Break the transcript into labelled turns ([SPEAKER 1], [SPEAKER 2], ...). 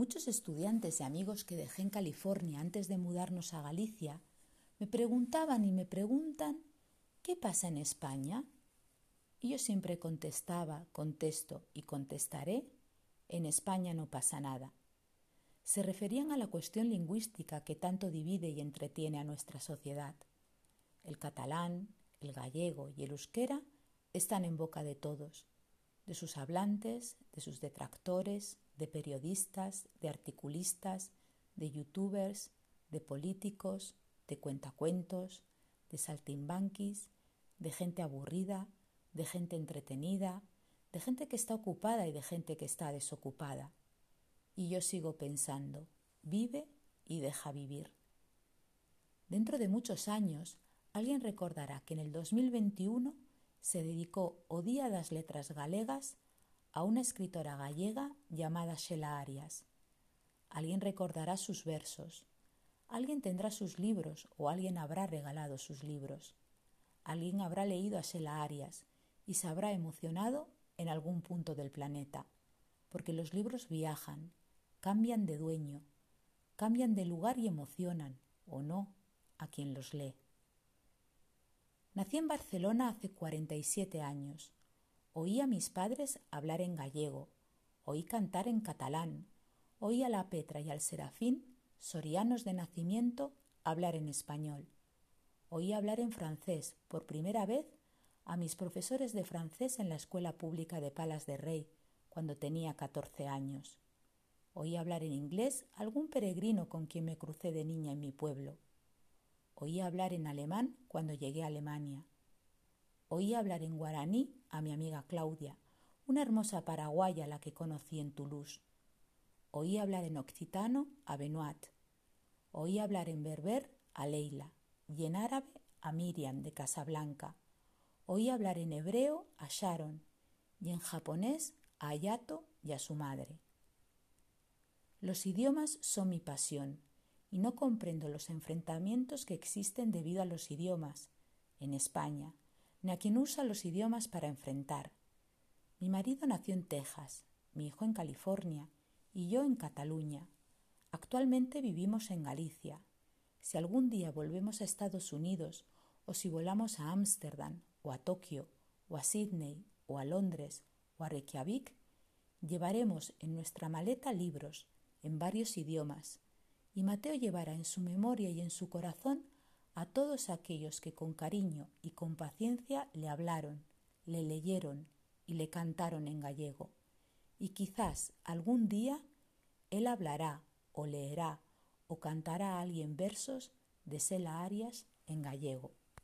[SPEAKER 1] Muchos estudiantes y amigos que dejé en California antes de mudarnos a Galicia me preguntaban y me preguntan ¿qué pasa en España? Y yo siempre contestaba, contesto y contestaré, en España no pasa nada. Se referían a la cuestión lingüística que tanto divide y entretiene a nuestra sociedad. El catalán, el gallego y el euskera están en boca de todos, de sus hablantes, de sus detractores, de periodistas, de articulistas, de youtubers, de políticos, de cuentacuentos, de saltimbanquis, de gente aburrida, de gente entretenida, de gente que está ocupada y de gente que está desocupada. Y yo sigo pensando, vive y deja vivir. Dentro de muchos años, alguien recordará que en el 2021 se dedicó o Día das Letras Galegas a una escritora gallega llamada Shela Arias. Alguien recordará sus versos. Alguien tendrá sus libros o alguien habrá regalado sus libros. Alguien habrá leído a Shela Arias y se habrá emocionado en algún punto del planeta, porque los libros viajan, cambian de dueño, cambian de lugar y emocionan, o no, a quien los lee. Nací en Barcelona hace 47 años. Oí a mis padres hablar en gallego, oí cantar en catalán, oí a la Petra y al Serafín, sorianos de nacimiento, hablar en español. Oí hablar en francés por primera vez a mis profesores de francés en la escuela pública de Palas de Rey cuando tenía 14 años. Oí hablar en inglés a algún peregrino con quien me crucé de niña en mi pueblo. Oí hablar en alemán cuando llegué a Alemania. Oí hablar en guaraní a mi amiga Claudia, una hermosa paraguaya la que conocí en Toulouse. Oí hablar en occitano a Benoit. Oí hablar en berber a Leila y en árabe a Miriam de Casablanca. Oí hablar en hebreo a Sharon y en japonés a Ayato y a su madre. Los idiomas son mi pasión y no comprendo los enfrentamientos que existen debido a los idiomas en España, ni a quien usa los idiomas para enfrentar. Mi marido nació en Texas, mi hijo en California y yo en Cataluña. Actualmente vivimos en Galicia. Si algún día volvemos a Estados Unidos o si volamos a Ámsterdam o a Tokio o a Sydney o a Londres o a Reykjavik, llevaremos en nuestra maleta libros en varios idiomas y Mateo llevará en su memoria y en su corazón a todos aquellos que con cariño y con paciencia le hablaron, le leyeron y le cantaron en gallego. Y quizás algún día él hablará o leerá o cantará a alguien versos de Sela Arias en gallego.